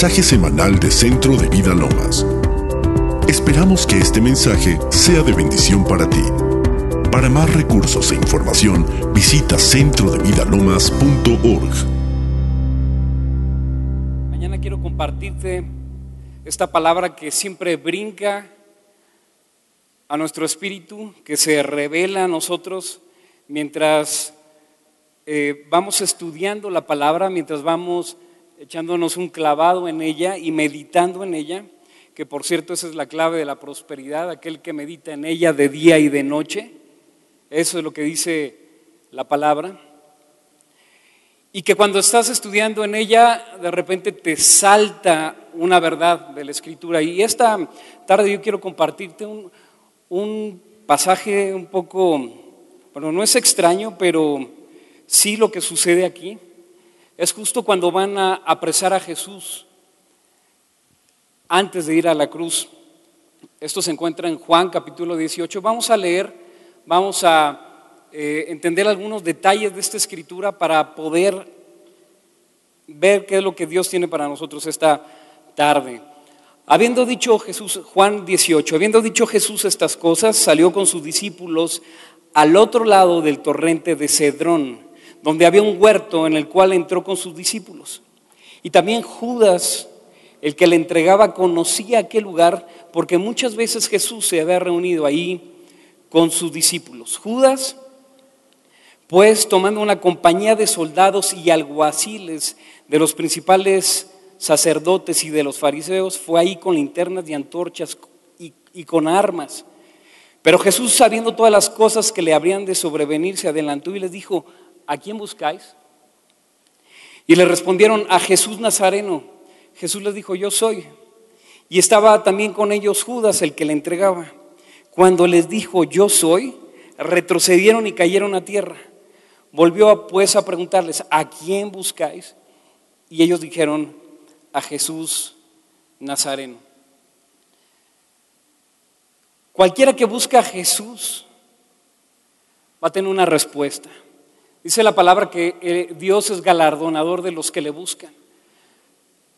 mensaje semanal de Centro de Vida Lomas. Esperamos que este mensaje sea de bendición para ti. Para más recursos e información, visita centrodevidalomas.org. Mañana quiero compartirte esta palabra que siempre brinca a nuestro espíritu, que se revela a nosotros mientras eh, vamos estudiando la palabra, mientras vamos echándonos un clavado en ella y meditando en ella, que por cierto esa es la clave de la prosperidad, aquel que medita en ella de día y de noche, eso es lo que dice la palabra, y que cuando estás estudiando en ella, de repente te salta una verdad de la escritura. Y esta tarde yo quiero compartirte un, un pasaje un poco, bueno, no es extraño, pero sí lo que sucede aquí. Es justo cuando van a apresar a Jesús antes de ir a la cruz. Esto se encuentra en Juan capítulo 18. Vamos a leer, vamos a eh, entender algunos detalles de esta escritura para poder ver qué es lo que Dios tiene para nosotros esta tarde. Habiendo dicho Jesús, Juan 18, habiendo dicho Jesús estas cosas, salió con sus discípulos al otro lado del torrente de Cedrón, donde había un huerto en el cual entró con sus discípulos. Y también Judas, el que le entregaba, conocía aquel lugar porque muchas veces Jesús se había reunido ahí con sus discípulos. Judas, pues tomando una compañía de soldados y alguaciles de los principales sacerdotes y de los fariseos, fue ahí con linternas y antorchas y, con armas. Pero Jesús, sabiendo todas las cosas que le habrían de sobrevenir, se adelantó y les dijo, ¿a quién buscáis? Y le respondieron, a Jesús Nazareno. Jesús les dijo, yo soy. Y estaba también con ellos Judas, el que le entregaba. Cuando les dijo, yo soy, retrocedieron y cayeron a tierra. Volvió pues a preguntarles, ¿a quién buscáis? Y ellos dijeron, a Jesús Nazareno. Cualquiera que busca a Jesús va a tener una respuesta. Dice la palabra que eh, Dios es galardonador de los que le buscan.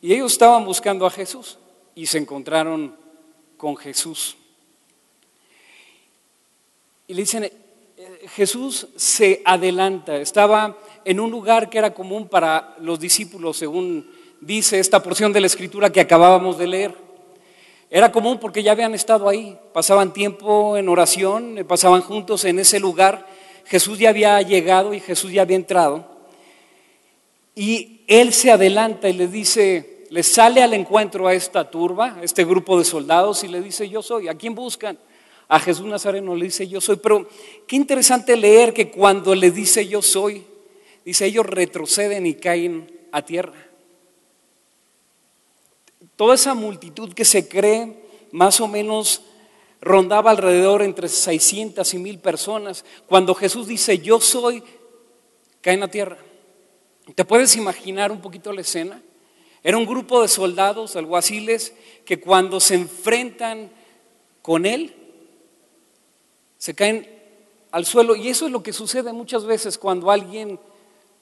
Y ellos estaban buscando a Jesús y se encontraron con Jesús. Y le dicen, eh, Jesús se adelanta, estaba en un lugar que era común para los discípulos, según dice esta porción de la escritura que acabábamos de leer. Era común porque ya habían estado ahí, pasaban tiempo en oración, eh, pasaban juntos en ese lugar. Jesús ya había llegado y Jesús ya había entrado. Y él se adelanta y le dice, le sale al encuentro a esta turba, a este grupo de soldados y le dice, yo soy. ¿A quién buscan? A Jesús Nazareno le dice, yo soy. Pero qué interesante leer que cuando le dice, yo soy, dice, ellos retroceden y caen a tierra toda esa multitud que se cree más o menos rondaba alrededor entre 600 y mil personas. Cuando Jesús dice, yo soy, cae en la tierra. ¿Te puedes imaginar un poquito la escena? Era un grupo de soldados, alguaciles, que cuando se enfrentan con Él, se caen al suelo. Y eso es lo que sucede muchas veces cuando alguien,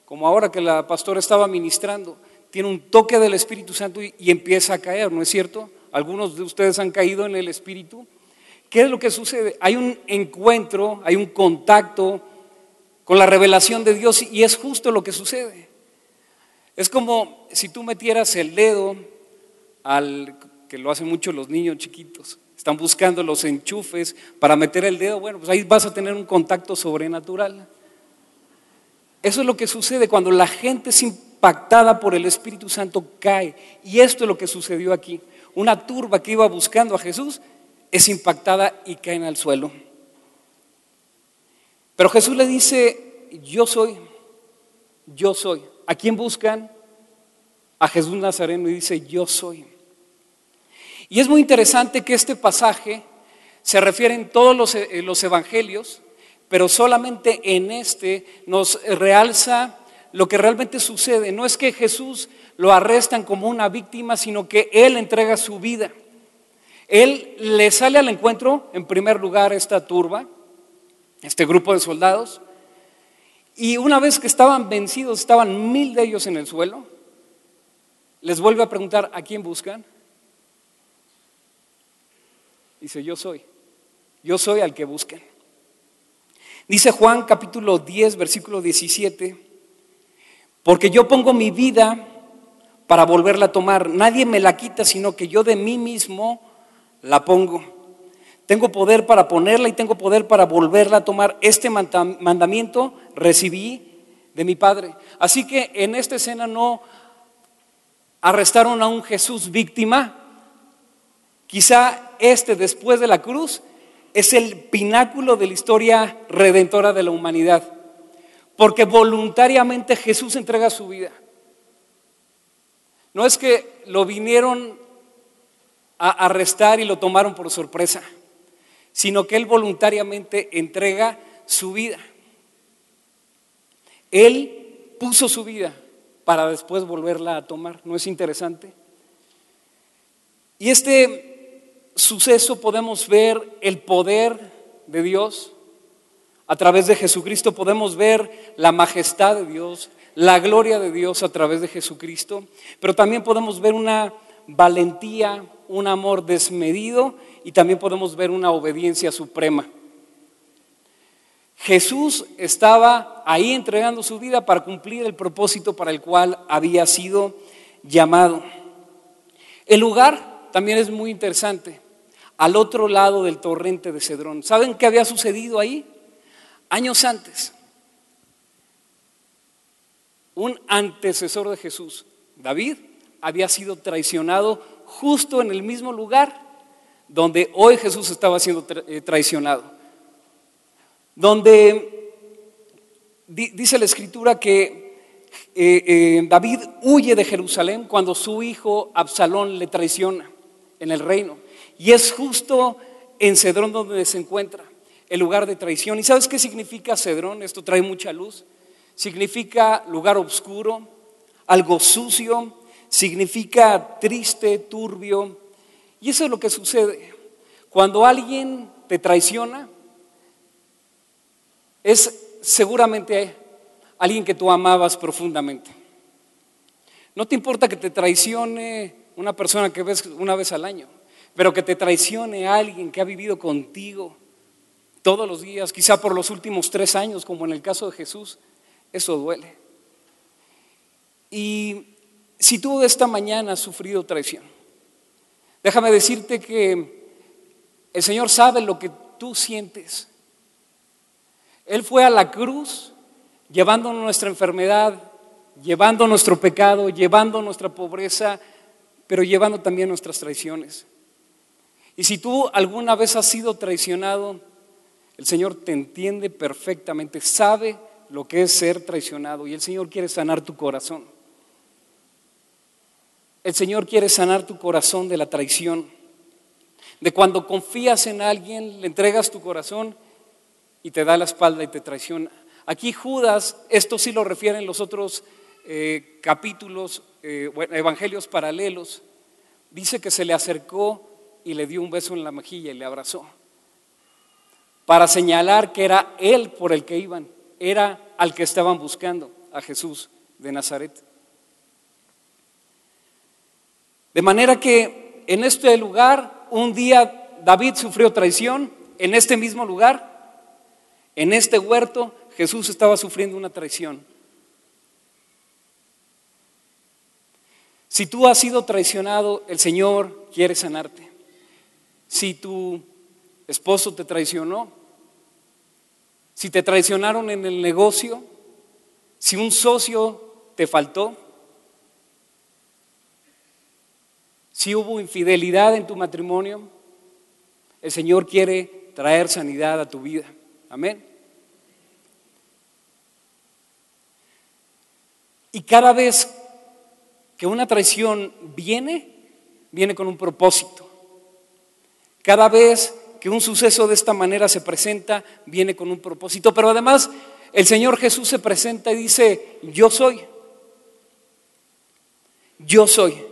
como ahora que la pastora estaba ministrando, tiene un toque del Espíritu Santo y, empieza a caer, ¿no es cierto? Algunos de ustedes han caído en el Espíritu. ¿Qué es lo que sucede? Hay un encuentro, hay un contacto con la revelación de Dios y es justo lo que sucede. Es como si tú metieras el dedo al que lo hacen mucho los niños chiquitos. Están buscando los enchufes para meter el dedo. Bueno, pues ahí vas a tener un contacto sobrenatural. Eso es lo que sucede cuando la gente sin impactada por el Espíritu Santo cae. Y esto es lo que sucedió aquí. Una turba que iba buscando a Jesús es impactada y cae al suelo. Pero Jesús le dice, yo soy, yo soy. ¿A quién buscan? A Jesús Nazareno y dice, yo soy. Y es muy interesante que este pasaje se refiere en todos los, eh, los evangelios, pero solamente en este nos realza lo que realmente sucede. No es que Jesús lo arrestan como una víctima, sino que Él entrega su vida. Él le sale al encuentro, en primer lugar, esta turba, este grupo de soldados, y una vez que estaban vencidos, estaban mil de ellos en el suelo, les vuelve a preguntar, ¿a quién buscan? Dice, yo soy. Yo soy al que busquen. Dice Juan capítulo 10, versículo 17, porque yo pongo mi vida para volverla a tomar. Nadie me la quita, sino que yo de mí mismo la pongo. Tengo poder para ponerla y tengo poder para volverla a tomar. Este mandamiento recibí de mi Padre. Así que en esta escena no arrestaron a un Jesús víctima. Quizá este después de la cruz es el pináculo de la historia redentora de la humanidad. Porque voluntariamente Jesús entrega su vida. No es que lo vinieron a arrestar y lo tomaron por sorpresa, sino que Él voluntariamente entrega su vida. Él puso su vida para después volverla a tomar. ¿No es interesante? Y este suceso podemos ver el poder de Dios. A través de Jesucristo podemos ver la majestad de Dios, la gloria de Dios a través de Jesucristo, pero también podemos ver una valentía, un amor desmedido y también podemos ver una obediencia suprema. Jesús estaba ahí entregando su vida para cumplir el propósito para el cual había sido llamado. El lugar también es muy interesante, al otro lado del torrente de Cedrón. ¿Saben qué había sucedido ahí? Años antes, un antecesor de Jesús, David, había sido traicionado justo en el mismo lugar donde hoy Jesús estaba siendo eh, traicionado donde dice la escritura que eh, eh, David huye de Jerusalén cuando su hijo Absalón le traiciona en el reino. Y es justo en Cedrón donde se encuentra el lugar de traición. ¿Y sabes qué significa Cedrón? Esto trae mucha luz. Significa lugar oscuro, algo sucio, significa triste, turbio. Y eso es lo que sucede. Cuando alguien te traiciona, es seguramente alguien que tú amabas profundamente. No te importa que te traicione una persona que ves una vez al año, pero que te traicione alguien que ha vivido contigo todos los días, quizá por los últimos tres años, como en el caso de Jesús, eso duele. Y si tú esta mañana has sufrido traición, déjame decirte que el Señor sabe lo que tú sientes él fue a la cruz llevando nuestra enfermedad, llevando nuestro pecado, llevando nuestra pobreza, pero llevando también nuestras traiciones. Y si tú alguna vez has sido traicionado, el Señor te entiende perfectamente, sabe lo que es ser traicionado y el Señor quiere sanar tu corazón. El Señor quiere sanar tu corazón de la traición, de cuando confías en alguien, le entregas tu corazón y te da la espalda y te traiciona. Aquí Judas, esto sí lo refieren los otros eh, capítulos, eh, evangelios paralelos, dice que se le acercó y le dio un beso en la mejilla y le abrazó, para señalar que era él por el que iban, era al que estaban buscando, a Jesús de Nazaret. De manera que en este lugar, un día David sufrió traición, en este mismo lugar, en este huerto Jesús estaba sufriendo una traición. Si tú has sido traicionado, el Señor quiere sanarte. Si tu esposo te traicionó, si te traicionaron en el negocio, si un socio te faltó, si hubo infidelidad en tu matrimonio, el Señor quiere traer sanidad a tu vida. Amén. Y cada vez que una traición viene, viene con un propósito. Cada vez que un suceso de esta manera se presenta, viene con un propósito. Pero además el Señor Jesús se presenta y dice, yo soy. Yo soy.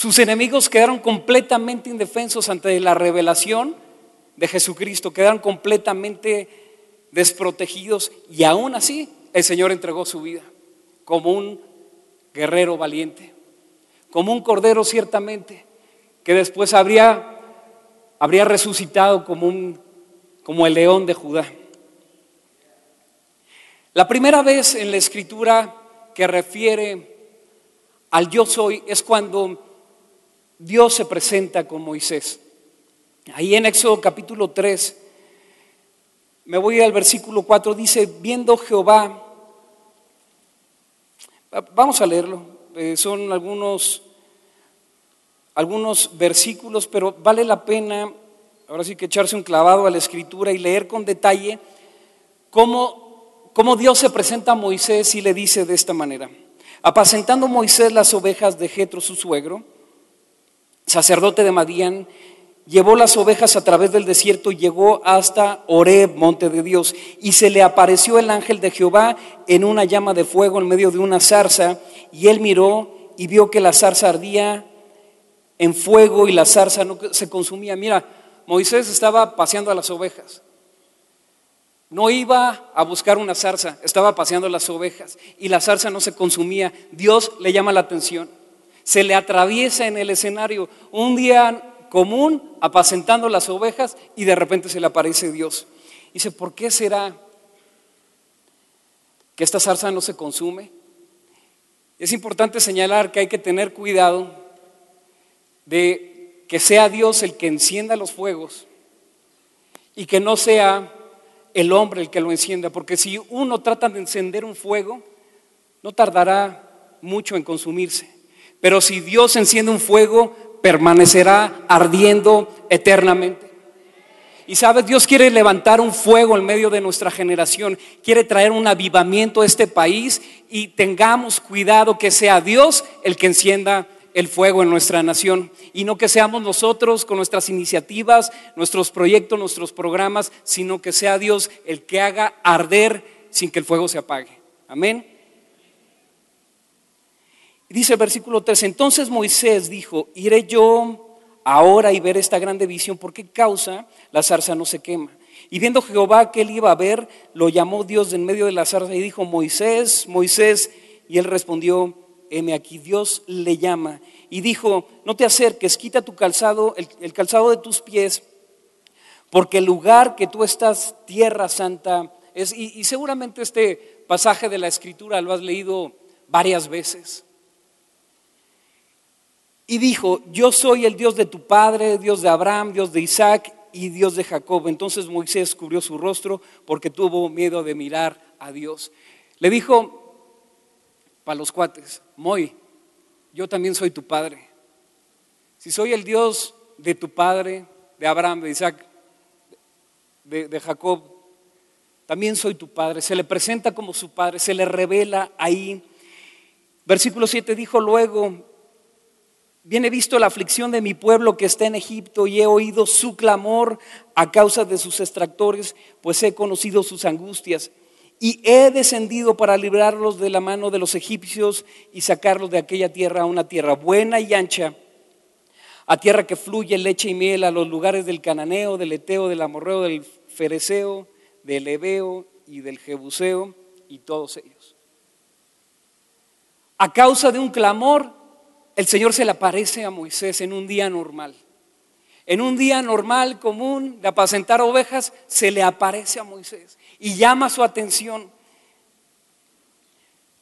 Sus enemigos quedaron completamente indefensos ante la revelación de Jesucristo, quedaron completamente desprotegidos y aún así el Señor entregó su vida como un guerrero valiente. como un cordero ciertamente, que después habría, habría resucitado como, un, como el león de Judá. La primera vez en la escritura que refiere al yo soy es cuando Dios se presenta con Moisés. Ahí en Éxodo capítulo 3, me voy al versículo 4, dice, viendo Jehová, vamos a leerlo, eh, son algunos, algunos versículos, pero vale la pena, ahora sí que echarse un clavado a la escritura y leer con detalle cómo, cómo Dios se presenta a Moisés y le dice de esta manera. Apacentando Moisés las ovejas de Jetro, su suegro, sacerdote de Madián, llevó las ovejas a través del desierto y llegó hasta Oreb, monte de Dios, y se le apareció el ángel de Jehová en una llama de fuego en medio de una zarza, y él miró y vio que la zarza ardía en fuego y la zarza no se consumía. Mira, Moisés estaba paseando a las ovejas. No iba a buscar una zarza, estaba paseando las ovejas y la zarza no se consumía. Dios le llama la atención. Se le atraviesa en el escenario un día común apacentando las ovejas y de repente se le aparece Dios. Dice, ¿por qué será que esta zarza no se consume? Es importante señalar que hay que tener cuidado de que sea Dios el que encienda los fuegos y que no sea el hombre el que lo encienda, porque si uno trata de encender un fuego, no tardará mucho en consumirse. Pero si Dios enciende un fuego, permanecerá ardiendo eternamente. Y sabes, Dios quiere levantar un fuego en medio de nuestra generación, quiere traer un avivamiento a este país y tengamos cuidado que sea Dios el que encienda el fuego en nuestra nación y no que seamos nosotros con nuestras iniciativas, nuestros proyectos, nuestros programas, sino que sea Dios el que haga arder sin que el fuego se apague. Amén. Dice el versículo 3, entonces Moisés dijo, iré yo ahora y ver esta grande visión, ¿por qué causa la zarza no se quema? Y viendo Jehová que él iba a ver, lo llamó Dios en medio de la zarza y dijo, Moisés, Moisés, y él respondió, heme aquí, Dios le llama y dijo, no te acerques, quita tu calzado, el, calzado de tus pies, porque el lugar que tú estás, tierra santa, es, y seguramente este pasaje de la escritura lo has leído varias veces. Y dijo, yo soy el Dios de tu padre, Dios de Abraham, Dios de Isaac y Dios de Jacob. Entonces Moisés cubrió su rostro porque tuvo miedo de mirar a Dios. Le dijo, para los cuates, Moy, yo también soy tu padre. Si soy el Dios de tu padre, de Abraham, de Isaac, de, Jacob, también soy tu padre. Se le presenta como su padre, se le revela ahí. Versículo 7 dijo luego, viene visto la aflicción de mi pueblo que está en Egipto y he oído su clamor a causa de sus extractores, pues he conocido sus angustias y he descendido para librarlos de la mano de los egipcios y sacarlos de aquella tierra a una tierra buena y ancha, a tierra que fluye leche y miel, a los lugares del cananeo, del eteo, del amorreo, del fereceo, del ebeo y del jebuseo y todos ellos. A causa de un clamor, el Señor se le aparece a Moisés en un día normal. En un día normal, común, de apacentar ovejas, se le aparece a Moisés y llama su atención.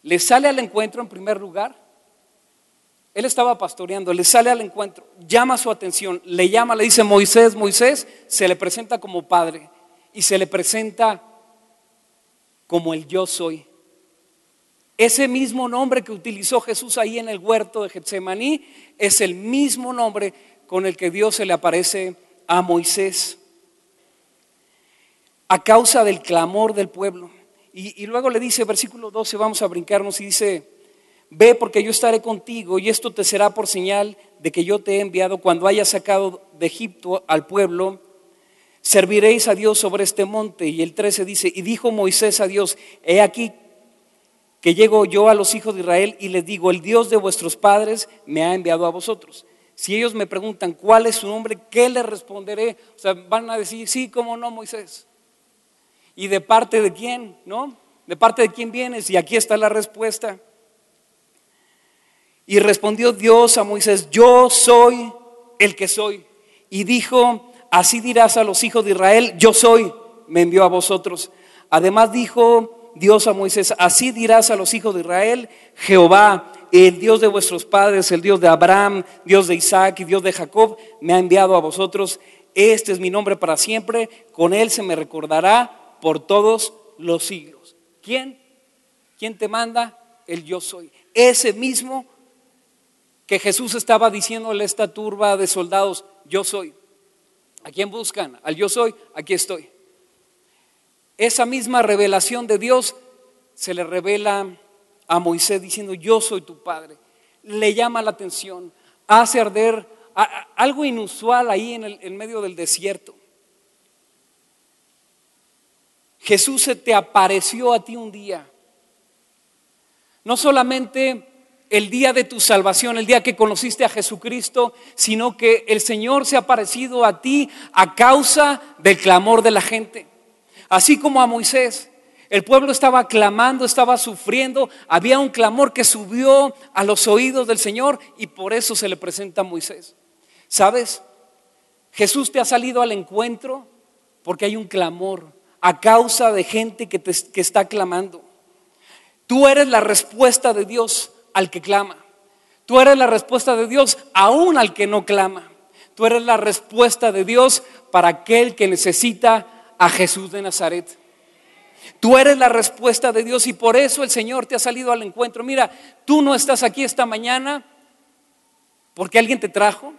Le sale al encuentro en primer lugar. Él estaba pastoreando, le sale al encuentro, llama su atención, le llama, le dice Moisés, Moisés, se le presenta como padre y se le presenta como el yo soy. Ese mismo nombre que utilizó Jesús ahí en el huerto de Getsemaní es el mismo nombre con el que Dios se le aparece a Moisés a causa del clamor del pueblo. Y, luego le dice, versículo 12, vamos a brincarnos y dice, ve porque yo estaré contigo y esto te será por señal de que yo te he enviado cuando hayas sacado de Egipto al pueblo. Serviréis a Dios sobre este monte. Y el 13 dice, y dijo Moisés a Dios, he aquí que llego yo a los hijos de Israel y les digo, el Dios de vuestros padres me ha enviado a vosotros. Si ellos me preguntan cuál es su nombre, ¿qué les responderé? O sea, van a decir, sí, cómo no, Moisés. ¿Y de parte de quién? ¿No? ¿De parte de quién vienes? Y aquí está la respuesta. Y respondió Dios a Moisés, yo soy el que soy. Y dijo, así dirás a los hijos de Israel, yo soy, me envió a vosotros. Además dijo Dios a Moisés, así dirás a los hijos de Israel, Jehová, el Dios de vuestros padres, el Dios de Abraham, Dios de Isaac y Dios de Jacob, me ha enviado a vosotros. Este es mi nombre para siempre, con él se me recordará por todos los siglos. ¿Quién? ¿Quién te manda? El yo soy. Ese mismo que Jesús estaba diciéndole a esta turba de soldados, yo soy. ¿A quién buscan? Al yo soy, aquí estoy. Esa misma revelación de Dios se le revela a Moisés diciendo, yo soy tu padre. Le llama la atención, hace arder algo inusual ahí en, el, en medio del desierto. Jesús se te apareció a ti un día. No solamente el día de tu salvación, el día que conociste a Jesucristo, sino que el Señor se ha aparecido a ti a causa del clamor de la gente. Así como a Moisés, el pueblo estaba clamando, estaba sufriendo, había un clamor que subió a los oídos del Señor y por eso se le presenta a Moisés. ¿Sabes? Jesús te ha salido al encuentro porque hay un clamor a causa de gente que, te, que está clamando. Tú eres la respuesta de Dios al que clama. Tú eres la respuesta de Dios aún al que no clama. Tú eres la respuesta de Dios para aquel que necesita a Jesús de Nazaret. Tú eres la respuesta de Dios y por eso el Señor te ha salido al encuentro. Mira, tú no estás aquí esta mañana porque alguien te trajo.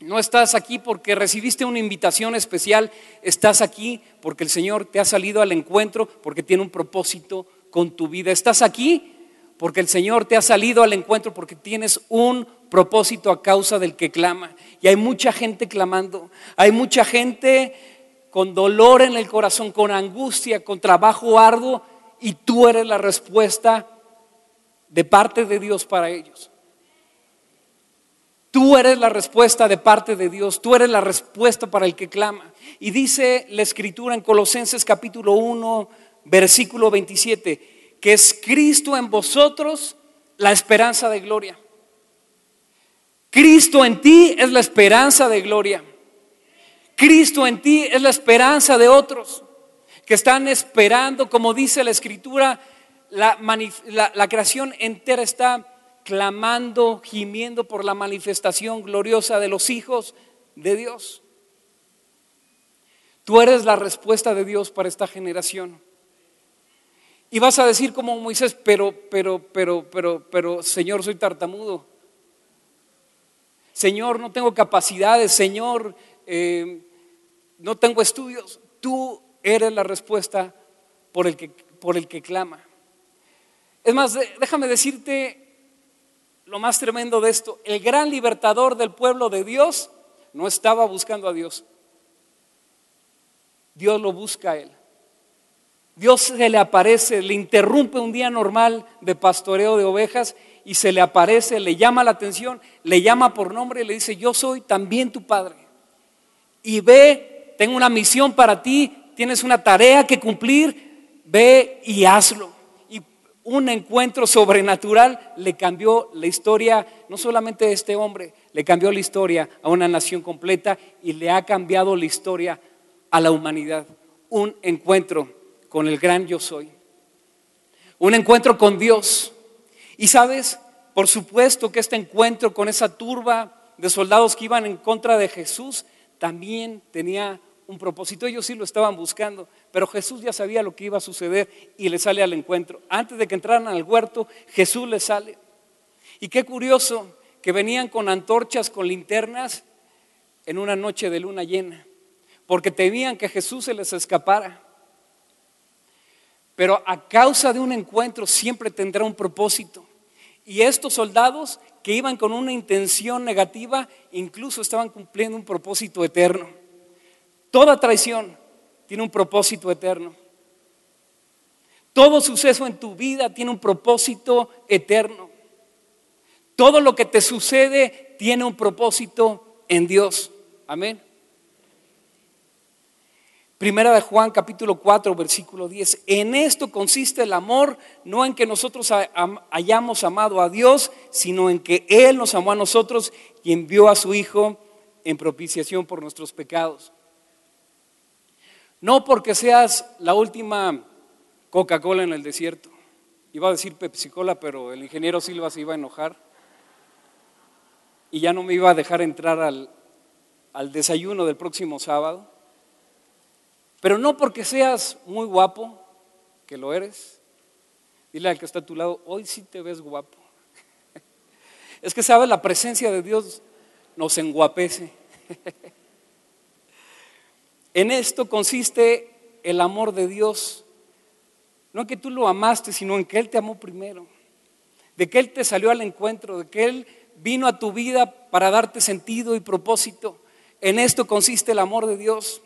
No estás aquí porque recibiste una invitación especial. Estás aquí porque el Señor te ha salido al encuentro porque tiene un propósito con tu vida. Estás aquí porque el Señor te ha salido al encuentro porque tienes un propósito a causa del que clama. Y hay mucha gente clamando. Hay mucha gente con dolor en el corazón, con angustia, con trabajo arduo, y tú eres la respuesta de parte de Dios para ellos. Tú eres la respuesta de parte de Dios, tú eres la respuesta para el que clama. Y dice la escritura en Colosenses capítulo 1, versículo 27, que es Cristo en vosotros la esperanza de gloria. Cristo en ti es la esperanza de gloria. Cristo en ti es la esperanza de otros que están esperando, como dice la escritura, la, creación entera está clamando, gimiendo por la manifestación gloriosa de los hijos de Dios. Tú eres la respuesta de Dios para esta generación. Y vas a decir como Moisés, pero, pero, pero, pero, pero, Señor, soy tartamudo. Señor, no tengo capacidades. Señor, eh, no tengo estudios, tú eres la respuesta por el que, por el que clama. Es más, déjame decirte lo más tremendo de esto. El gran libertador del pueblo de Dios no estaba buscando a Dios. Dios lo busca a él. Dios se le aparece, le interrumpe un día normal de pastoreo de ovejas y se le aparece, le llama la atención, le llama por nombre y le dice, yo soy también tu padre. Y ve, tengo una misión para ti, tienes una tarea que cumplir, ve y hazlo. Y un encuentro sobrenatural le cambió la historia, no solamente de este hombre, le cambió la historia a una nación completa y le ha cambiado la historia a la humanidad. Un encuentro con el gran yo soy. Un encuentro con Dios. Y sabes, por supuesto que este encuentro con esa turba de soldados que iban en contra de Jesús también tenía un propósito. Ellos sí lo estaban buscando, pero Jesús ya sabía lo que iba a suceder y le sale al encuentro. Antes de que entraran al huerto, Jesús le sale. Y qué curioso que venían con antorchas, con linternas, en una noche de luna llena, porque temían que Jesús se les escapara. Pero a causa de un encuentro siempre tendrá un propósito. Y estos soldados que iban con una intención negativa, incluso estaban cumpliendo un propósito eterno. Toda traición tiene un propósito eterno. Todo suceso en tu vida tiene un propósito eterno. Todo lo que te sucede tiene un propósito en Dios. Amén. Primera de Juan capítulo 4 versículo 10. En esto consiste el amor, no en que nosotros hayamos amado a Dios, sino en que Él nos amó a nosotros y envió a su Hijo en propiciación por nuestros pecados. No porque seas la última Coca-Cola en el desierto. Iba a decir Pepsi-Cola, pero el ingeniero Silva se iba a enojar. Y ya no me iba a dejar entrar al, al desayuno del próximo sábado. Pero no porque seas muy guapo, que lo eres. Dile al que está a tu lado, hoy sí te ves guapo. Es que sabes, la presencia de Dios nos enguapece. En esto consiste el amor de Dios. No en que tú lo amaste, sino en que Él te amó primero. De que Él te salió al encuentro, de que Él vino a tu vida para darte sentido y propósito. En esto consiste el amor de Dios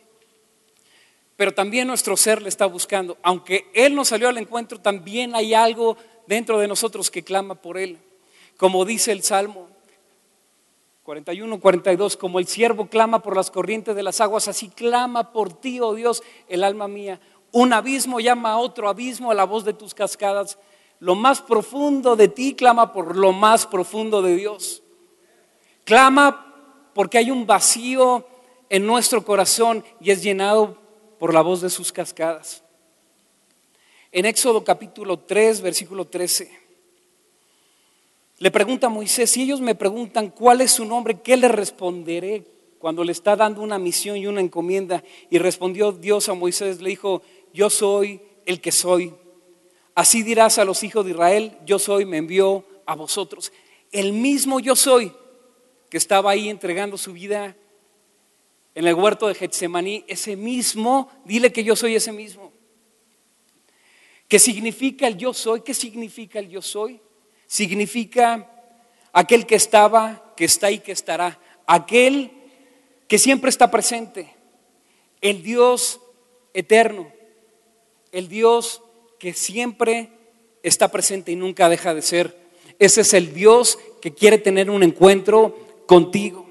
pero también nuestro ser le está buscando. Aunque Él nos salió al encuentro, también hay algo dentro de nosotros que clama por Él. Como dice el Salmo 41, 42, como el siervo clama por las corrientes de las aguas, así clama por ti, oh Dios, el alma mía. Un abismo llama a otro abismo a la voz de tus cascadas. Lo más profundo de ti clama por lo más profundo de Dios. Clama porque hay un vacío en nuestro corazón y es llenado por la voz de sus cascadas. En Éxodo capítulo 3, versículo 13, le pregunta a Moisés, si ellos me preguntan cuál es su nombre, ¿qué le responderé cuando le está dando una misión y una encomienda? Y respondió Dios a Moisés, le dijo, yo soy el que soy. Así dirás a los hijos de Israel, yo soy, me envió a vosotros. El mismo yo soy que estaba ahí entregando su vida en el huerto de Getsemaní, ese mismo, dile que yo soy ese mismo. ¿Qué significa el yo soy? ¿Qué significa el yo soy? Significa aquel que estaba, que está y que estará, aquel que siempre está presente, el Dios eterno, el Dios que siempre está presente y nunca deja de ser. Ese es el Dios que quiere tener un encuentro contigo.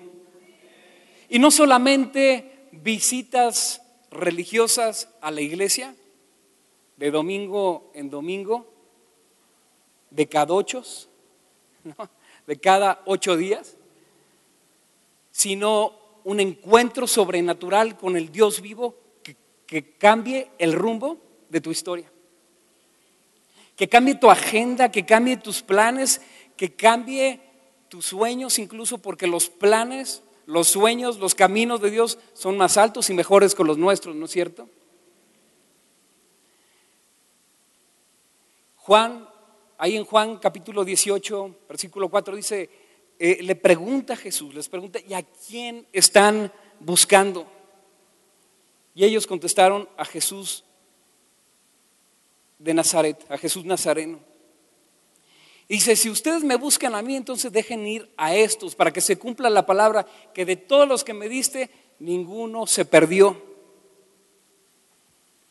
Y no solamente visitas religiosas a la iglesia, de domingo en domingo, de cada ocho, de cada ocho días, sino un encuentro sobrenatural con el Dios vivo que, que cambie el rumbo de tu historia. Que cambie tu agenda, que cambie tus planes, que cambie tus sueños, incluso porque los planes los sueños, los caminos de Dios son más altos y mejores que los nuestros, ¿no es cierto? Juan, ahí en Juan capítulo 18, versículo 4 dice, eh, le pregunta a Jesús, les pregunta, ¿y a quién están buscando? Y ellos contestaron a Jesús de Nazaret, a Jesús Nazareno. Dice, si ustedes me buscan a mí, entonces dejen ir a estos para que se cumpla la palabra que de todos los que me diste, ninguno se perdió.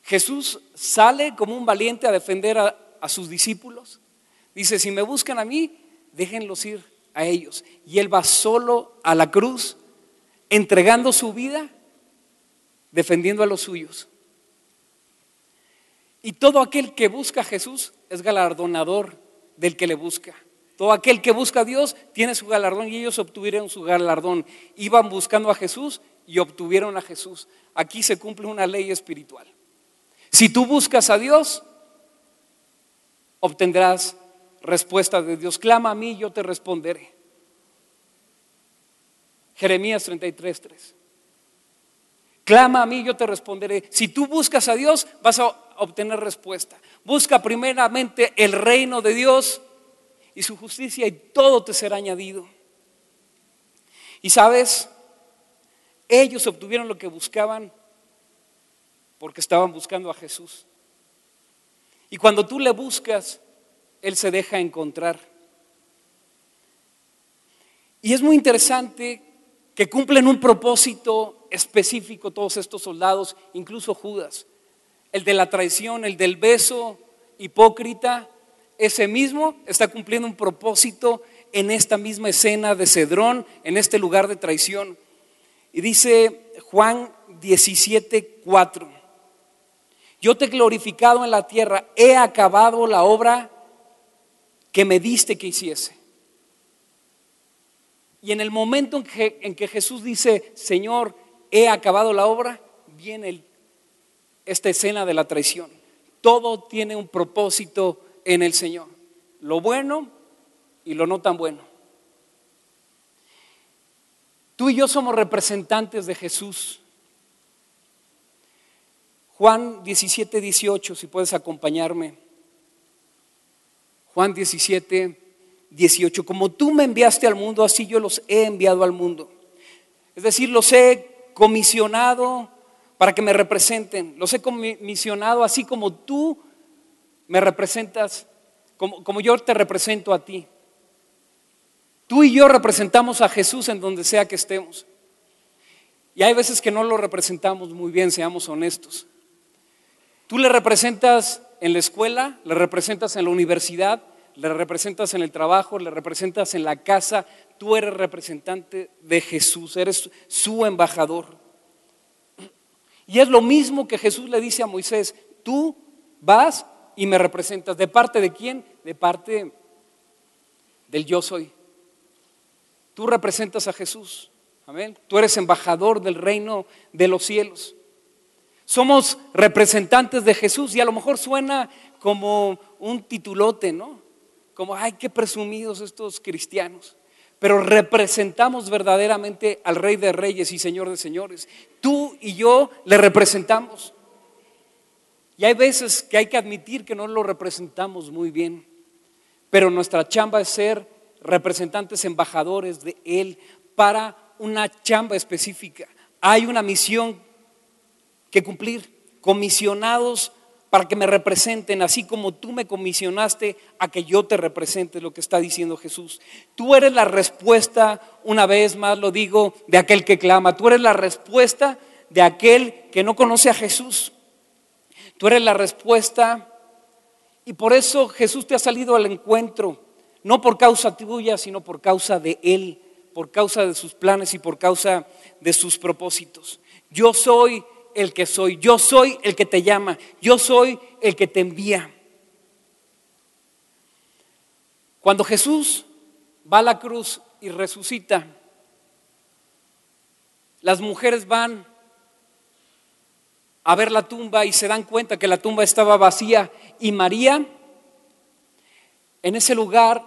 Jesús sale como un valiente a defender a, sus discípulos. Dice, si me buscan a mí, déjenlos ir a ellos. Y él va solo a la cruz, entregando su vida, defendiendo a los suyos. Y todo aquel que busca a Jesús es galardonador del que le busca. Todo aquel que busca a Dios tiene su galardón y ellos obtuvieron su galardón. Iban buscando a Jesús y obtuvieron a Jesús. Aquí se cumple una ley espiritual. Si tú buscas a Dios, obtendrás respuesta de Dios. Clama a mí, yo te responderé. Jeremías 33, 3. Clama a mí, yo te responderé. Si tú buscas a Dios, vas a obtener respuesta. Busca primeramente el reino de Dios y su justicia y todo te será añadido. Y sabes, ellos obtuvieron lo que buscaban porque estaban buscando a Jesús. Y cuando tú le buscas, Él se deja encontrar. Y es muy interesante que cumplen un propósito específico todos estos soldados, incluso Judas el de la traición, el del beso hipócrita, ese mismo está cumpliendo un propósito en esta misma escena de Cedrón, en este lugar de traición. Y dice Juan 17, 4, Yo te he glorificado en la tierra, he acabado la obra que me diste que hiciese. Y en el momento en que, en que Jesús dice, Señor, he acabado la obra, viene esta escena de la traición. Todo tiene un propósito en el Señor, lo bueno y lo no tan bueno. Tú y yo somos representantes de Jesús. Juan 17, 18, si puedes acompañarme. Juan 17, 18. Como tú me enviaste al mundo, así yo los he enviado al mundo. Es decir, los he comisionado para que me representen. Los he comisionado así como tú me representas, como, como yo te represento a ti. Tú y yo representamos a Jesús en donde sea que estemos. Y hay veces que no lo representamos muy bien, seamos honestos. Tú le representas en la escuela, le representas en la universidad, le representas en el trabajo, le representas en la casa. Tú eres representante de Jesús, eres su embajador. Y es lo mismo que Jesús le dice a Moisés, tú vas y me representas. ¿De parte de quién? De parte del yo soy. Tú representas a Jesús. Amén. Tú eres embajador del reino de los cielos. Somos representantes de Jesús y a lo mejor suena como un titulote, ¿no? Como, ay, qué presumidos estos cristianos. Pero representamos verdaderamente al Rey de Reyes y Señor de Señores. Tú y yo le representamos. Y hay veces que hay que admitir que no lo representamos muy bien. Pero nuestra chamba es ser representantes embajadores de Él para una chamba específica. Hay una misión que cumplir, comisionados para que me representen, así como tú me comisionaste a que yo te represente, lo que está diciendo Jesús. Tú eres la respuesta, una vez más lo digo, de aquel que clama. Tú eres la respuesta de aquel que no conoce a Jesús. Tú eres la respuesta y por eso Jesús te ha salido al encuentro no por causa tuya, sino por causa de Él, por causa de sus planes y por causa de sus propósitos. Yo soy el que soy, yo soy el que te llama, yo soy el que te envía. Cuando Jesús va a la cruz y resucita, las mujeres van a ver la tumba y se dan cuenta que la tumba estaba vacía y María en ese lugar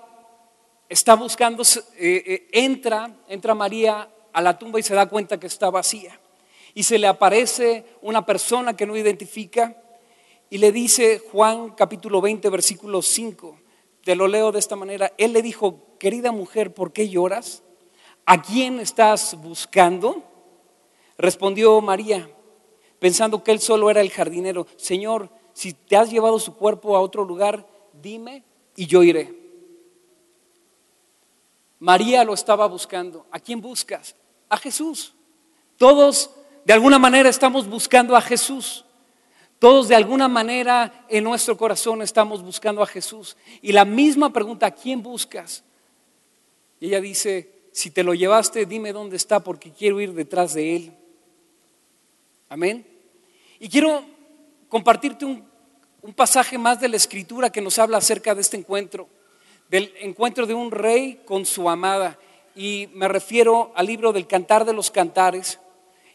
está buscando, eh, eh, entra, entra María a la tumba y se da cuenta que está vacía. Y se le aparece una persona que no identifica y le dice Juan capítulo 20 versículo 5, te lo leo de esta manera, él le dijo, querida mujer, ¿por qué lloras? ¿A quién estás buscando? Respondió María, pensando que él solo era el jardinero, Señor, si te has llevado su cuerpo a otro lugar, dime y yo iré. María lo estaba buscando. ¿A quién buscas? A Jesús. Todos de alguna manera estamos buscando a Jesús. Todos de alguna manera en nuestro corazón estamos buscando a Jesús. Y la misma pregunta, ¿a quién buscas? Y ella dice, si te lo llevaste, dime dónde está porque quiero ir detrás de él. Amén. Y quiero compartirte un, un pasaje más de la escritura que nos habla acerca de este encuentro del encuentro de un rey con su amada. Y me refiero al libro del Cantar de los Cantares.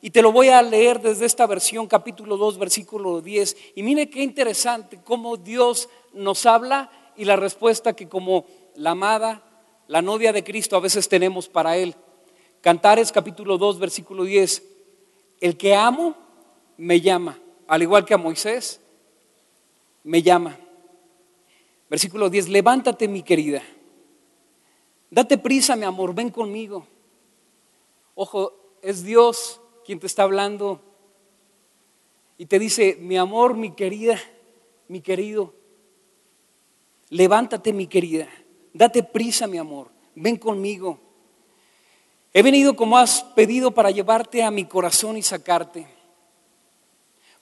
Y te lo voy a leer desde esta versión, capítulo 2, versículo 10. Y mire qué interesante cómo Dios nos habla y la respuesta que como la amada, la novia de Cristo a veces tenemos para Él. Cantares capítulo 2, versículo 10. El que amo me llama, al igual que a Moisés, me llama. Versículo 10, levántate mi querida. Date prisa, mi amor, ven conmigo. Ojo, es Dios quien te está hablando y te dice, mi amor, mi querida, mi querido, levántate mi querida, date prisa, mi amor, ven conmigo. He venido como has pedido para llevarte a mi corazón y sacarte.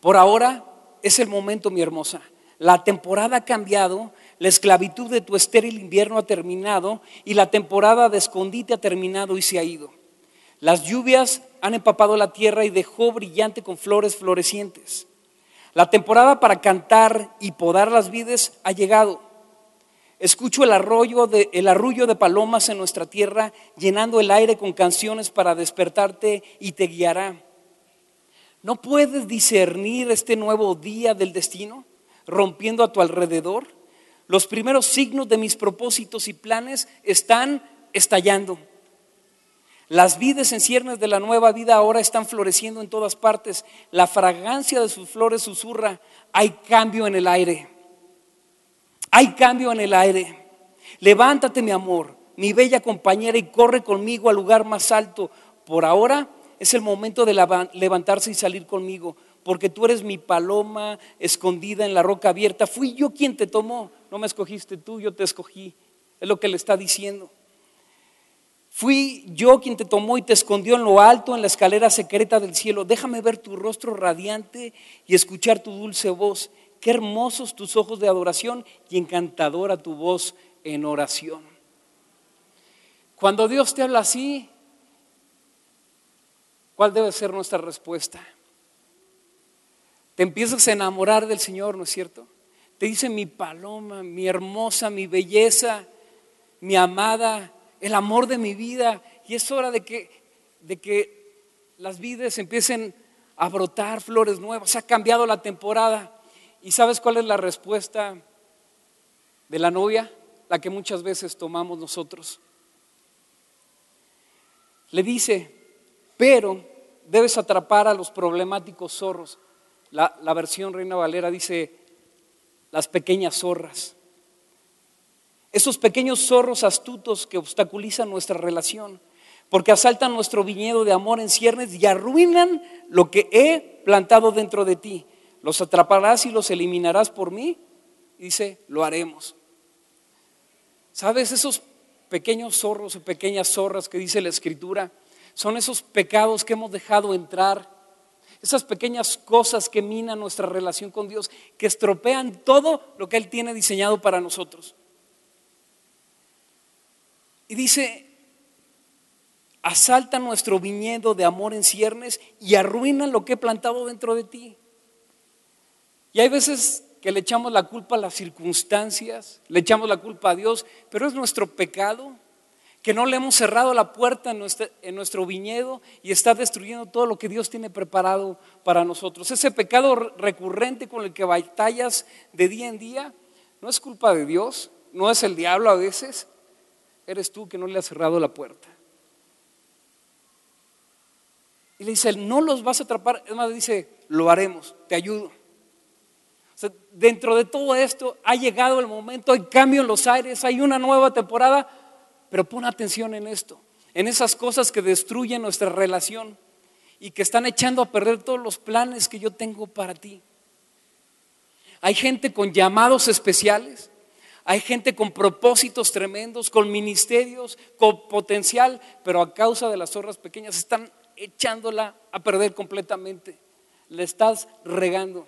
Por ahora es el momento, mi hermosa. La temporada ha cambiado, la esclavitud de tu estéril invierno ha terminado y la temporada de escondite ha terminado y se ha ido. Las lluvias han empapado la tierra y dejó brillante con flores florecientes. La temporada para cantar y podar las vides ha llegado. Escucho el, arroyo de, el arrullo de palomas en nuestra tierra, llenando el aire con canciones para despertarte y te guiará. ¿No puedes discernir este nuevo día del destino, rompiendo a tu alrededor? Los primeros signos de mis propósitos y planes están estallando. Las vides en ciernes de la nueva vida ahora están floreciendo en todas partes. La fragancia de sus flores susurra, hay cambio en el aire. Hay cambio en el aire. Levántate, mi amor, mi bella compañera, y corre conmigo al lugar más alto. Por ahora es el momento de levantarse y salir conmigo, porque tú eres mi paloma escondida en la roca abierta. Fui yo quien te tomó, no me escogiste tú, yo te escogí. Es lo que le está diciendo. Fui yo quien te tomó y te escondió en lo alto, en la escalera secreta del cielo. Déjame ver tu rostro radiante y escuchar tu dulce voz. Qué hermosos tus ojos de adoración y encantadora tu voz en oración. Cuando Dios te habla así, ¿cuál debe ser nuestra respuesta? Te empiezas a enamorar del Señor, ¿no es cierto? Te dice mi paloma, mi hermosa, mi belleza, mi amada, el amor de mi vida. Y es hora de que, de que las vidas empiecen a brotar flores nuevas. Se ha cambiado la temporada. ¿Y sabes cuál es la respuesta de la novia? La que muchas veces tomamos nosotros. Le dice, pero debes atrapar a los problemáticos zorros. La, la versión Reina Valera dice, las pequeñas zorras. Esos pequeños zorros astutos que obstaculizan nuestra relación, porque asaltan nuestro viñedo de amor en ciernes y arruinan lo que he plantado dentro de ti. Los atraparás y los eliminarás por mí. dice, lo haremos. ¿Sabes? Esos pequeños zorros o pequeñas zorras que dice la escritura, son esos pecados que hemos dejado entrar, esas pequeñas cosas que minan nuestra relación con Dios, que estropean todo lo que Él tiene diseñado para nosotros. Y dice, asalta nuestro viñedo de amor en ciernes y arruinan lo que he plantado dentro de ti. Y hay veces que le echamos la culpa a las circunstancias, le echamos la culpa a Dios, pero es nuestro pecado que no le hemos cerrado la puerta en en nuestro, viñedo y está destruyendo todo lo que Dios tiene preparado para nosotros. Ese pecado recurrente con el que batallas de día en día no es culpa de Dios, no es el diablo a veces, eres tú que no le has cerrado la puerta. Y le dice, no los vas a atrapar. Es más, dice, lo haremos, te ayudo. Dentro de todo esto ha llegado el momento, hay cambio en los aires, hay una nueva temporada, pero pon atención en esto, en esas cosas que destruyen nuestra relación y que están echando a perder todos los planes que yo tengo para ti. Hay gente con llamados especiales hay gente con propósitos tremendos, con ministerios, con potencial, pero a causa de las zorras pequeñas están echándola a perder completamente. Le estás regando.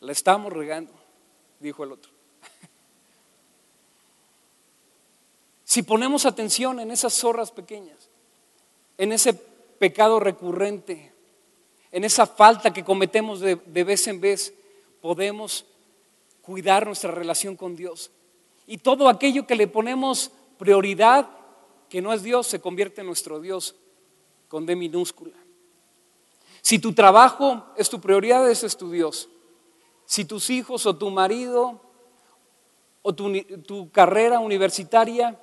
La estamos regando, dijo el otro. Si ponemos atención en esas zorras pequeñas, en ese pecado recurrente, en esa falta que cometemos de, de vez en vez, podemos cuidar nuestra relación con Dios. Y todo aquello que le ponemos prioridad, que no es Dios, se convierte en nuestro Dios con D minúscula. Si tu trabajo es tu prioridad, ese es tu Dios. Si tus hijos o tu marido o tu, tu carrera universitaria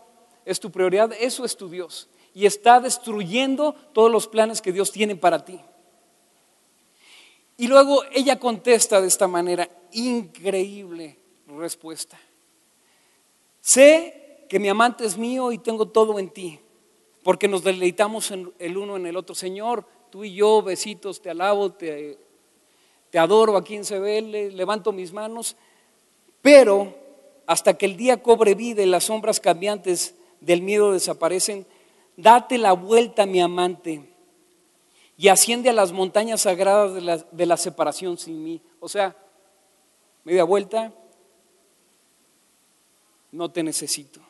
es tu prioridad, eso es tu Dios. Y está destruyendo todos los planes que Dios tiene para ti. Y luego ella contesta de esta manera, increíble respuesta. Sé que mi amante es mío y tengo todo en ti, porque nos deleitamos el uno en el otro. Señor, tú y yo, besitos, te alabo, te, te adoro a quien se ve, le, levanto mis manos, pero hasta que el día cobre vida y las sombras cambiantes del miedo desaparecen, date la vuelta, mi amante y asciende a las montañas sagradas de la, separación sin mí. O sea, media vuelta, no te necesito.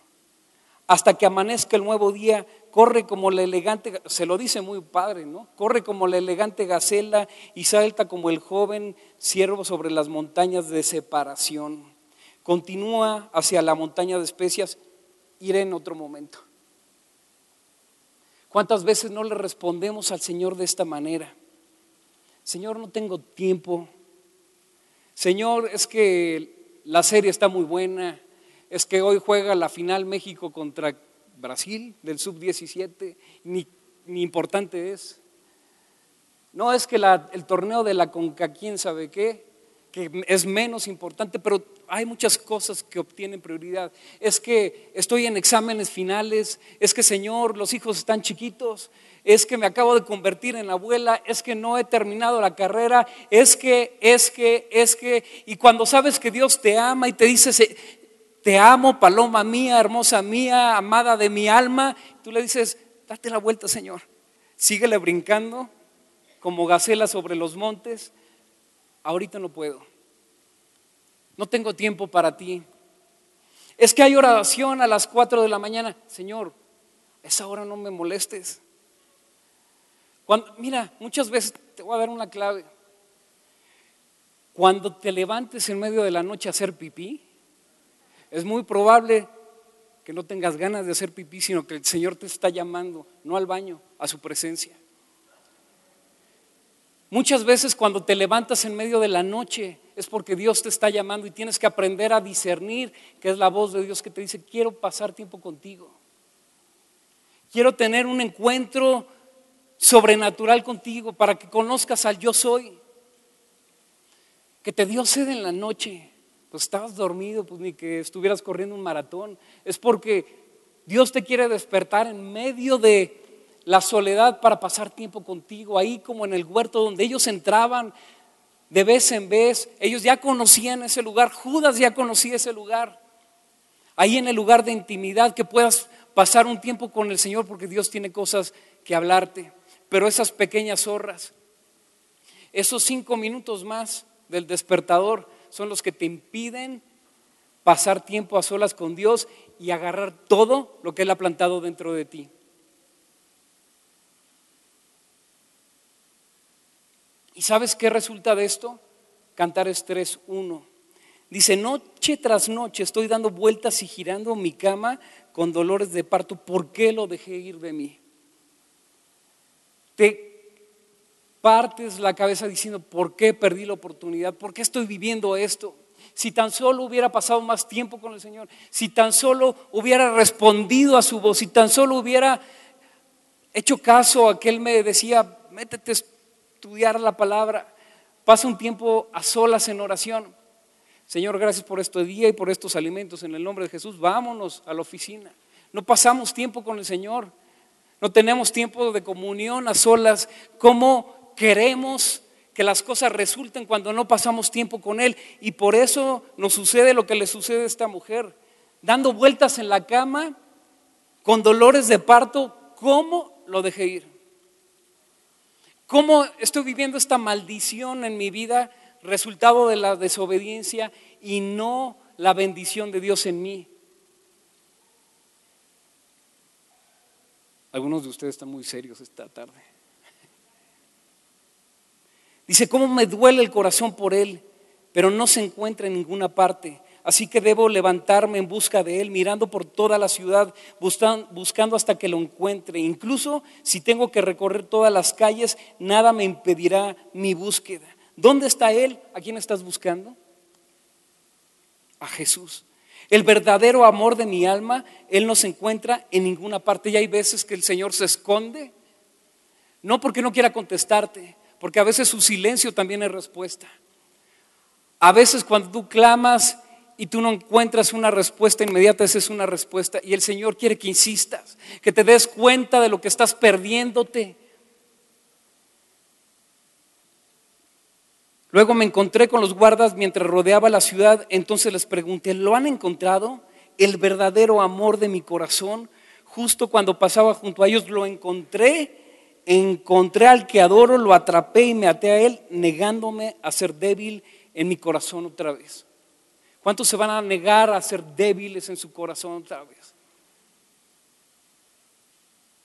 hasta que amanezca el nuevo día, corre como la elegante, se lo dice muy padre, ¿no? Corre como la elegante gacela y salta como el joven ciervo sobre las montañas de separación. Continúa hacia la montaña de especias, iré en otro momento. ¿Cuántas veces no le respondemos al Señor de esta manera? Señor, no tengo tiempo. Señor, es que la serie está muy buena. Es que hoy juega la final México contra Brasil del sub-17. Ni, ni, importante es. No es que el torneo de la Conca, quién sabe qué, que es menos importante, pero hay muchas cosas que obtienen prioridad. Es que estoy en exámenes finales, es que Señor, los hijos están chiquitos, es que me acabo de convertir en abuela, es que no he terminado la carrera, es que, es que, es que, y cuando sabes que Dios te ama y te dice, te amo, paloma mía, hermosa mía, amada de mi alma, tú le dices, date la vuelta, Señor, síguele brincando como gacela sobre los montes ahorita no puedo. No tengo tiempo para ti. Es que hay oración a las 4 de la mañana. Señor, a esa hora no me molestes. Cuando, mira, muchas veces te voy a dar una clave. Cuando te levantes en medio de la noche a hacer pipí, es muy probable que no tengas ganas de hacer pipí, sino que el Señor te está llamando, no al baño, a su presencia. Muchas veces cuando te levantas en medio de la noche es porque Dios te está llamando y tienes que aprender a discernir que es la voz de Dios que te dice, quiero pasar tiempo contigo. Quiero tener un encuentro sobrenatural contigo para que conozcas al yo soy. Que te dio sed en la noche, pues estabas dormido, pues ni que estuvieras corriendo un maratón. Es porque Dios te quiere despertar en medio de la soledad para pasar tiempo contigo, ahí como en el huerto donde ellos entraban de vez en vez, ellos ya conocían ese lugar, Judas ya conocía ese lugar, ahí en el lugar de intimidad, que puedas pasar un tiempo con el Señor porque Dios tiene cosas que hablarte, pero esas pequeñas horas, esos cinco minutos más del despertador son los que te impiden pasar tiempo a solas con Dios y agarrar todo lo que Él ha plantado dentro de ti. ¿Y sabes qué resulta de esto? Cantares 3.1. Dice, noche tras noche estoy dando vueltas y girando mi cama con dolores de parto. ¿Por qué lo dejé ir de mí? Te partes la cabeza diciendo, ¿por qué perdí la oportunidad? ¿Por qué estoy viviendo esto? Si tan solo hubiera pasado más tiempo con el Señor, si tan solo hubiera respondido a su voz, si tan solo hubiera hecho caso a que Él me decía, métete estudiar la palabra, pasa un tiempo a solas en oración. Señor, gracias por este día y por estos alimentos. En el nombre de Jesús, vámonos a la oficina. No pasamos tiempo con el Señor. No tenemos tiempo de comunión a solas. ¿Cómo queremos que las cosas resulten cuando no pasamos tiempo con Él? Y por eso nos sucede lo que le sucede a esta mujer. Dando vueltas en la cama, con dolores de parto, ¿cómo lo dejé ir? ¿Cómo estoy viviendo esta maldición en mi vida, resultado de la desobediencia y no la bendición de Dios en mí? Algunos de ustedes están muy serios esta tarde. Dice, ¿cómo me duele el corazón por Él? Pero no se encuentra en ninguna parte. Así que debo levantarme en busca de Él, mirando por toda la ciudad, buscando hasta que lo encuentre. Incluso si tengo que recorrer todas las calles, nada me impedirá mi búsqueda. ¿Dónde está Él? ¿A quién estás buscando? A Jesús. El verdadero amor de mi alma, Él no se encuentra en ninguna parte. Y hay veces que el Señor se esconde, no porque no quiera contestarte, porque a veces su silencio también es respuesta. A veces cuando tú clamas y tú no encuentras una respuesta inmediata, esa es una respuesta. Y el Señor quiere que insistas, que te des cuenta de lo que estás perdiéndote. Luego me encontré con los guardas mientras rodeaba la ciudad, entonces les pregunté, ¿lo han encontrado? El verdadero amor de mi corazón. Justo cuando pasaba junto a ellos lo encontré, encontré al que adoro, lo atrapé y me até a él, negándome a ser débil en mi corazón otra vez. ¿Cuántos se van a negar a ser débiles en su corazón otra vez?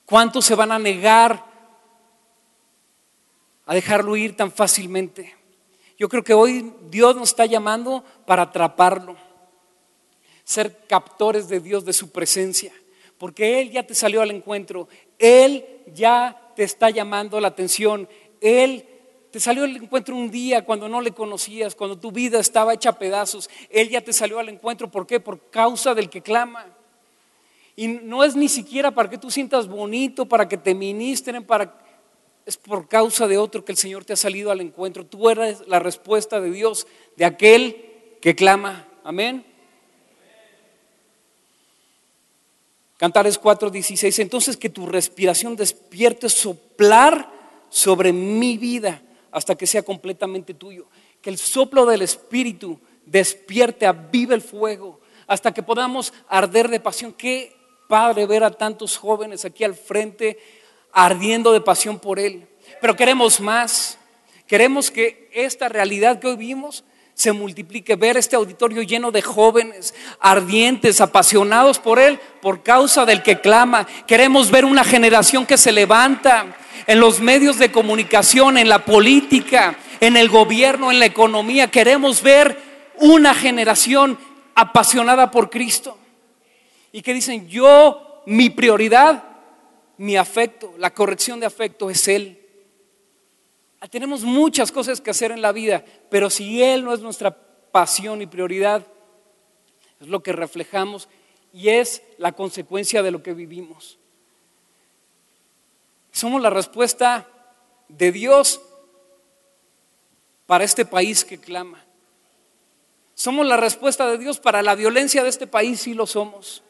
¿Cuántos se van a negar a dejarlo ir tan fácilmente? Yo creo que hoy Dios nos está llamando para atraparlo, ser captores de Dios, de su presencia, porque Él ya te salió al encuentro, Él ya te está llamando la atención, Él te salió al encuentro un día cuando no le conocías, cuando tu vida estaba hecha a pedazos. Él ya te salió al encuentro. ¿Por qué? Por causa del que clama. Y no es ni siquiera para que tú sientas bonito, para que te ministren, para... es por causa de otro que el Señor te ha salido al encuentro. Tú eres la respuesta de Dios, de aquel que clama. Amén. Cantares 4:16. Entonces que tu respiración despierte soplar sobre mi vida hasta que sea completamente tuyo. Que el soplo del Espíritu despierte, avive el fuego, hasta que podamos arder de pasión. Qué Padre, ver a tantos jóvenes aquí al frente ardiendo de pasión por Él. Pero queremos más. Queremos que esta realidad que hoy vimos se multiplique, ver este auditorio lleno de jóvenes ardientes, apasionados por Él, por causa del que clama. Queremos ver una generación que se levanta en los medios de comunicación, en la política, en el gobierno, en la economía. Queremos ver una generación apasionada por Cristo y que dicen, yo, mi prioridad, mi afecto, la corrección de afecto es Él. Ah, tenemos muchas cosas que hacer en la vida, pero si Él no es nuestra pasión y prioridad, es lo que reflejamos y es la consecuencia de lo que vivimos. Somos la respuesta de Dios para este país que clama. Somos la respuesta de Dios para la violencia de este país, sí lo somos.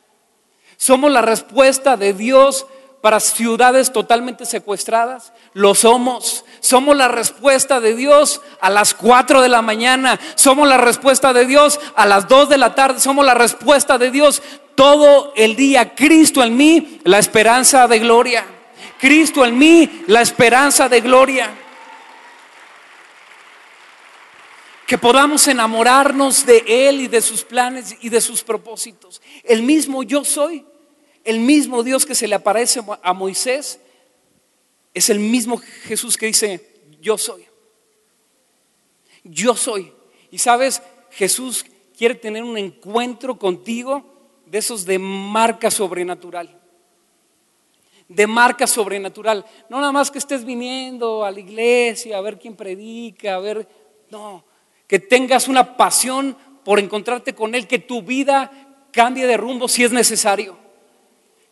¿Somos la respuesta de Dios para ciudades totalmente secuestradas? Lo somos. Somos la respuesta de Dios a las 4 de la mañana. Somos la respuesta de Dios a las 2 de la tarde. Somos la respuesta de Dios todo el día. Cristo en mí, la esperanza de gloria. Cristo en mí, la esperanza de gloria. que podamos enamorarnos de Él y de sus planes y de sus propósitos. El mismo yo soy, el mismo Dios que se le aparece a Moisés, es el mismo Jesús que dice, yo soy. Yo soy. Y sabes, Jesús quiere tener un encuentro contigo de esos de marca sobrenatural. De marca sobrenatural. No nada más que estés viniendo a la iglesia a ver quién predica, a ver... No, que tengas una pasión por encontrarte con Él, que tu vida cambie de rumbo si es necesario,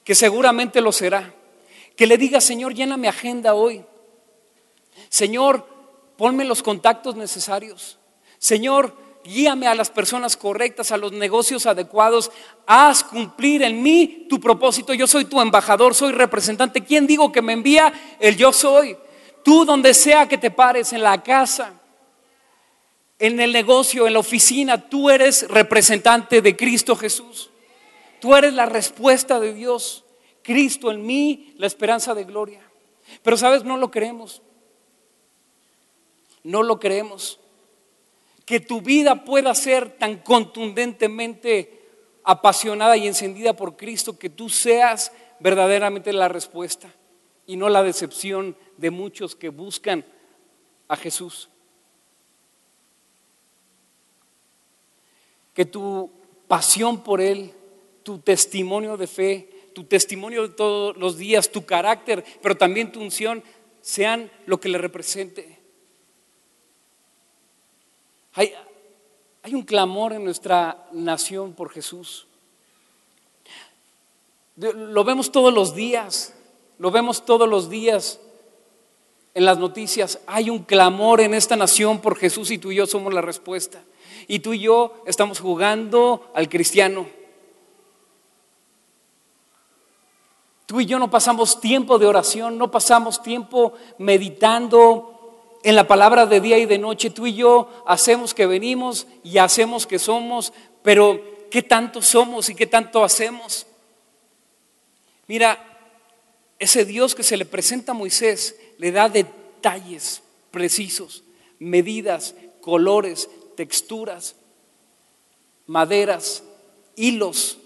que seguramente lo será. Que le digas, Señor, llena mi agenda hoy. Señor, ponme los contactos necesarios. Señor, guíame a las personas correctas, a los negocios adecuados. Haz cumplir en mí tu propósito. Yo soy tu embajador, soy representante. ¿Quién digo que me envía? El yo soy. Tú donde sea que te pares, en la casa, en el negocio, en la oficina, tú eres representante de Cristo Jesús. Tú eres la respuesta de Dios. Cristo en mí, la esperanza de gloria. Pero sabes, no lo creemos. No lo creemos. Que tu vida pueda ser tan contundentemente apasionada y encendida por Cristo que tú seas verdaderamente la respuesta y no la decepción de muchos que buscan a Jesús. que tu pasión por Él, tu testimonio de fe, tu testimonio de todos los días, tu carácter, pero también tu unción, sean lo que le represente. Hay, un clamor en nuestra nación por Jesús. Lo vemos todos los días, lo vemos todos los días en las noticias. Hay un clamor en esta nación por Jesús y tú y yo somos la respuesta y tú y yo estamos jugando al cristiano. Tú y yo no pasamos tiempo de oración, no pasamos tiempo meditando en la palabra de día y de noche. Tú y yo hacemos que venimos y hacemos que somos, pero ¿qué tanto somos y qué tanto hacemos? Mira, ese Dios que se le presenta a Moisés le da detalles precisos, medidas, colores, texturas, maderas, hilos,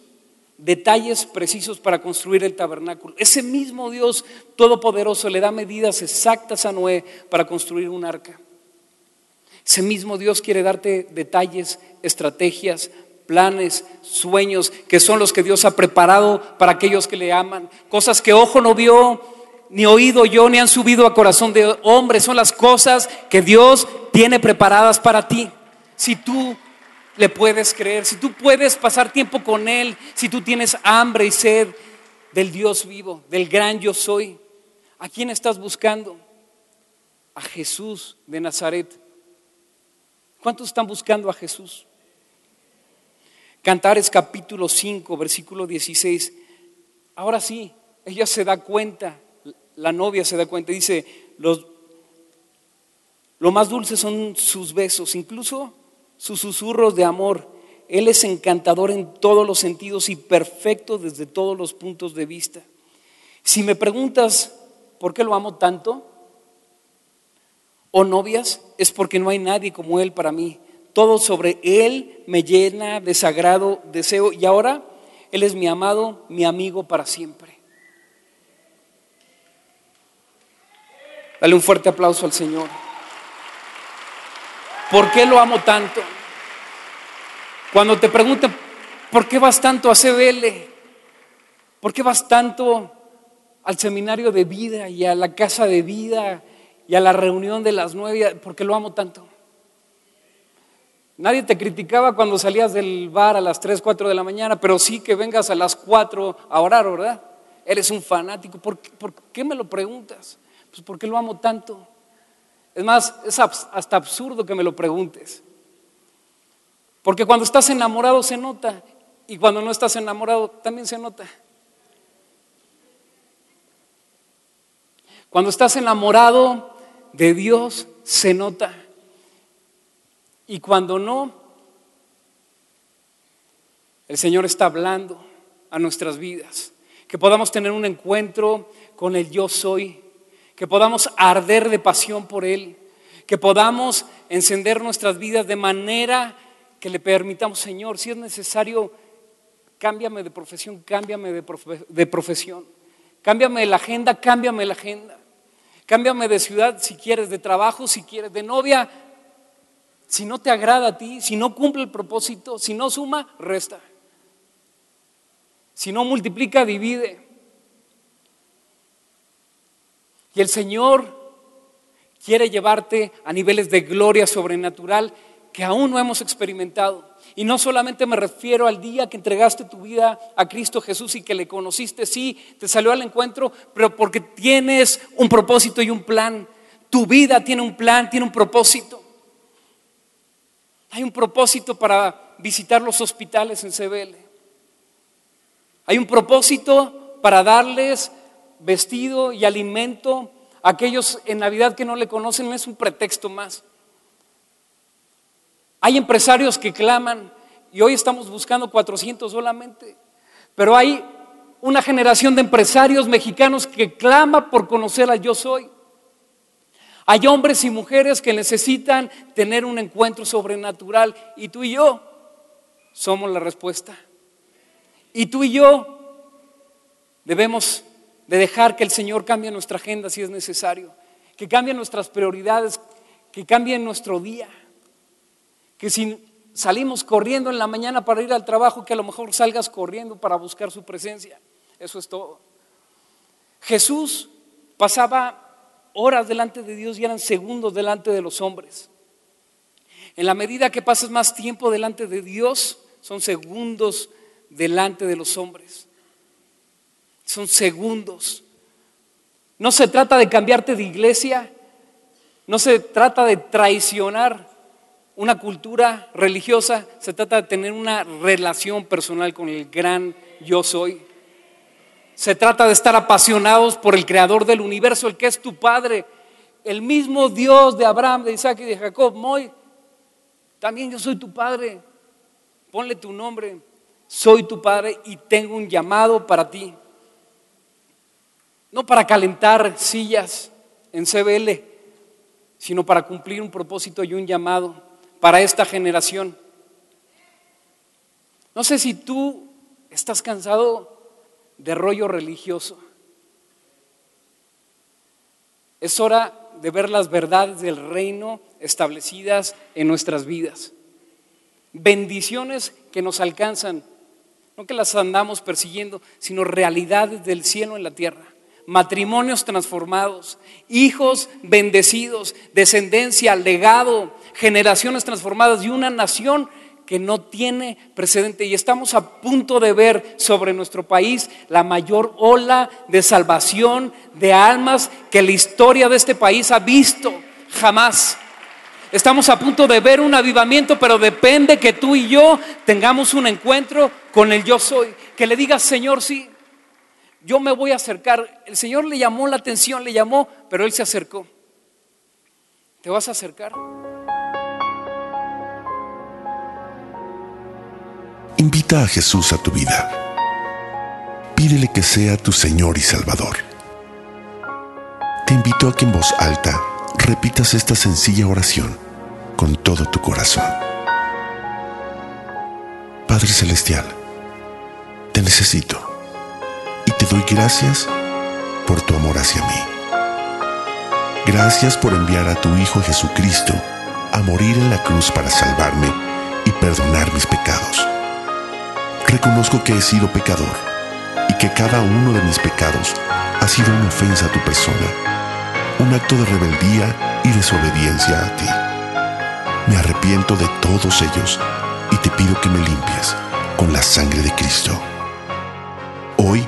detalles precisos para construir el tabernáculo. Ese mismo Dios todopoderoso le da medidas exactas a Noé para construir un arca. Ese mismo Dios quiere darte detalles, estrategias, planes, sueños, que son los que Dios ha preparado para aquellos que le aman. Cosas que ojo no vio, ni oído yo, ni han subido a corazón de hombre. Son las cosas que Dios tiene preparadas para ti. Si tú le puedes creer, si tú puedes pasar tiempo con Él, si tú tienes hambre y sed del Dios vivo, del gran yo soy, ¿a quién estás buscando? A Jesús de Nazaret. ¿Cuántos están buscando a Jesús? Cantares capítulo 5, versículo 16. Ahora sí, ella se da cuenta, la novia se da cuenta, dice, lo más dulce son sus besos, incluso sus susurros de amor. Él es encantador en todos los sentidos y perfecto desde todos los puntos de vista. Si me preguntas por qué lo amo tanto, o novias, es porque no hay nadie como Él para mí. Todo sobre Él me llena de sagrado deseo y ahora Él es mi amado, mi amigo para siempre. Dale un fuerte aplauso al Señor. ¿Por qué lo amo tanto? Cuando te preguntan, ¿por qué vas tanto a CBL? ¿Por qué vas tanto al seminario de vida y a la casa de vida y a la reunión de las nueve? ¿Por qué lo amo tanto? Nadie te criticaba cuando salías del bar a las 3, 4 de la mañana, pero sí que vengas a las 4 a orar, ¿verdad? Eres un fanático. ¿Por qué, me lo preguntas? Pues porque lo amo tanto. Es más, es hasta absurdo que me lo preguntes. Porque cuando estás enamorado se nota y cuando no estás enamorado también se nota. Cuando estás enamorado de Dios se nota. Y cuando no, el Señor está hablando a nuestras vidas. Que podamos tener un encuentro con el yo soy que podamos arder de pasión por Él, que podamos encender nuestras vidas de manera que le permitamos, Señor, si es necesario, cámbiame de profesión, cámbiame de, profesión, cámbiame la agenda, cámbiame la agenda, cámbiame de ciudad si quieres, de trabajo si quieres, de novia, si no te agrada a ti, si no cumple el propósito, si no suma, resta. Si no multiplica, divide. Y el Señor quiere llevarte a niveles de gloria sobrenatural que aún no hemos experimentado. Y no solamente me refiero al día que entregaste tu vida a Cristo Jesús y que le conociste, sí, te salió al encuentro, pero porque tienes un propósito y un plan. Tu vida tiene un plan, tiene un propósito. Hay un propósito para visitar los hospitales en CBL. Hay un propósito para darles vestido y alimento. Aquellos en Navidad que no le conocen es un pretexto más. Hay empresarios que claman y hoy estamos buscando 400 solamente, pero hay una generación de empresarios mexicanos que clama por conocer a yo soy. Hay hombres y mujeres que necesitan tener un encuentro sobrenatural y tú y yo somos la respuesta. Y tú y yo debemos de dejar que el Señor cambie nuestra agenda si es necesario, que cambie nuestras prioridades, que cambie nuestro día, que si salimos corriendo en la mañana para ir al trabajo, que a lo mejor salgas corriendo para buscar su presencia. Eso es todo. Jesús pasaba horas delante de Dios y eran segundos delante de los hombres. En la medida que pases más tiempo delante de Dios, son segundos delante de los hombres son segundos. No se trata de cambiarte de iglesia, no se trata de traicionar una cultura religiosa, se trata de tener una relación personal con el gran yo soy. Se trata de estar apasionados por el creador del universo, el que es tu padre, el mismo Dios de Abraham, de Isaac y de Jacob. Moy, también yo soy tu padre. Ponle tu nombre. Soy tu padre y tengo un llamado para ti no para calentar sillas en CBL, sino para cumplir un propósito y un llamado para esta generación. No sé si tú ¿Estás cansado de rollo religioso? Es hora de ver las verdades del reino establecidas en nuestras vidas. Bendiciones que nos alcanzan, no que las andamos persiguiendo, sino realidades del cielo en la tierra. Matrimonios transformados, hijos bendecidos, descendencia, legado, generaciones transformadas y una nación que no tiene precedente. Y estamos a punto de ver sobre nuestro país la mayor ola de salvación de almas que la historia de este país ha visto jamás. Estamos a punto de ver un avivamiento, pero depende que tú y yo tengamos un encuentro con el yo soy. Que le digas, Señor, sí, yo me voy a acercar. El Señor le llamó la atención, le llamó, pero Él se acercó. ¿Te vas a acercar? Invita a Jesús a tu vida. Pídele que sea tu Señor y Salvador. Te invito a que en voz alta repitas esta sencilla oración con todo tu corazón. Padre Celestial, te necesito te doy gracias por tu amor hacia mí. Gracias por enviar a tu Hijo Jesucristo a morir en la cruz para salvarme y perdonar mis pecados. Reconozco que he sido pecador y que cada uno de mis pecados ha sido una ofensa a tu persona, un acto de rebeldía y desobediencia a ti. Me arrepiento de todos ellos y te pido que me limpies con la sangre de Cristo. Hoy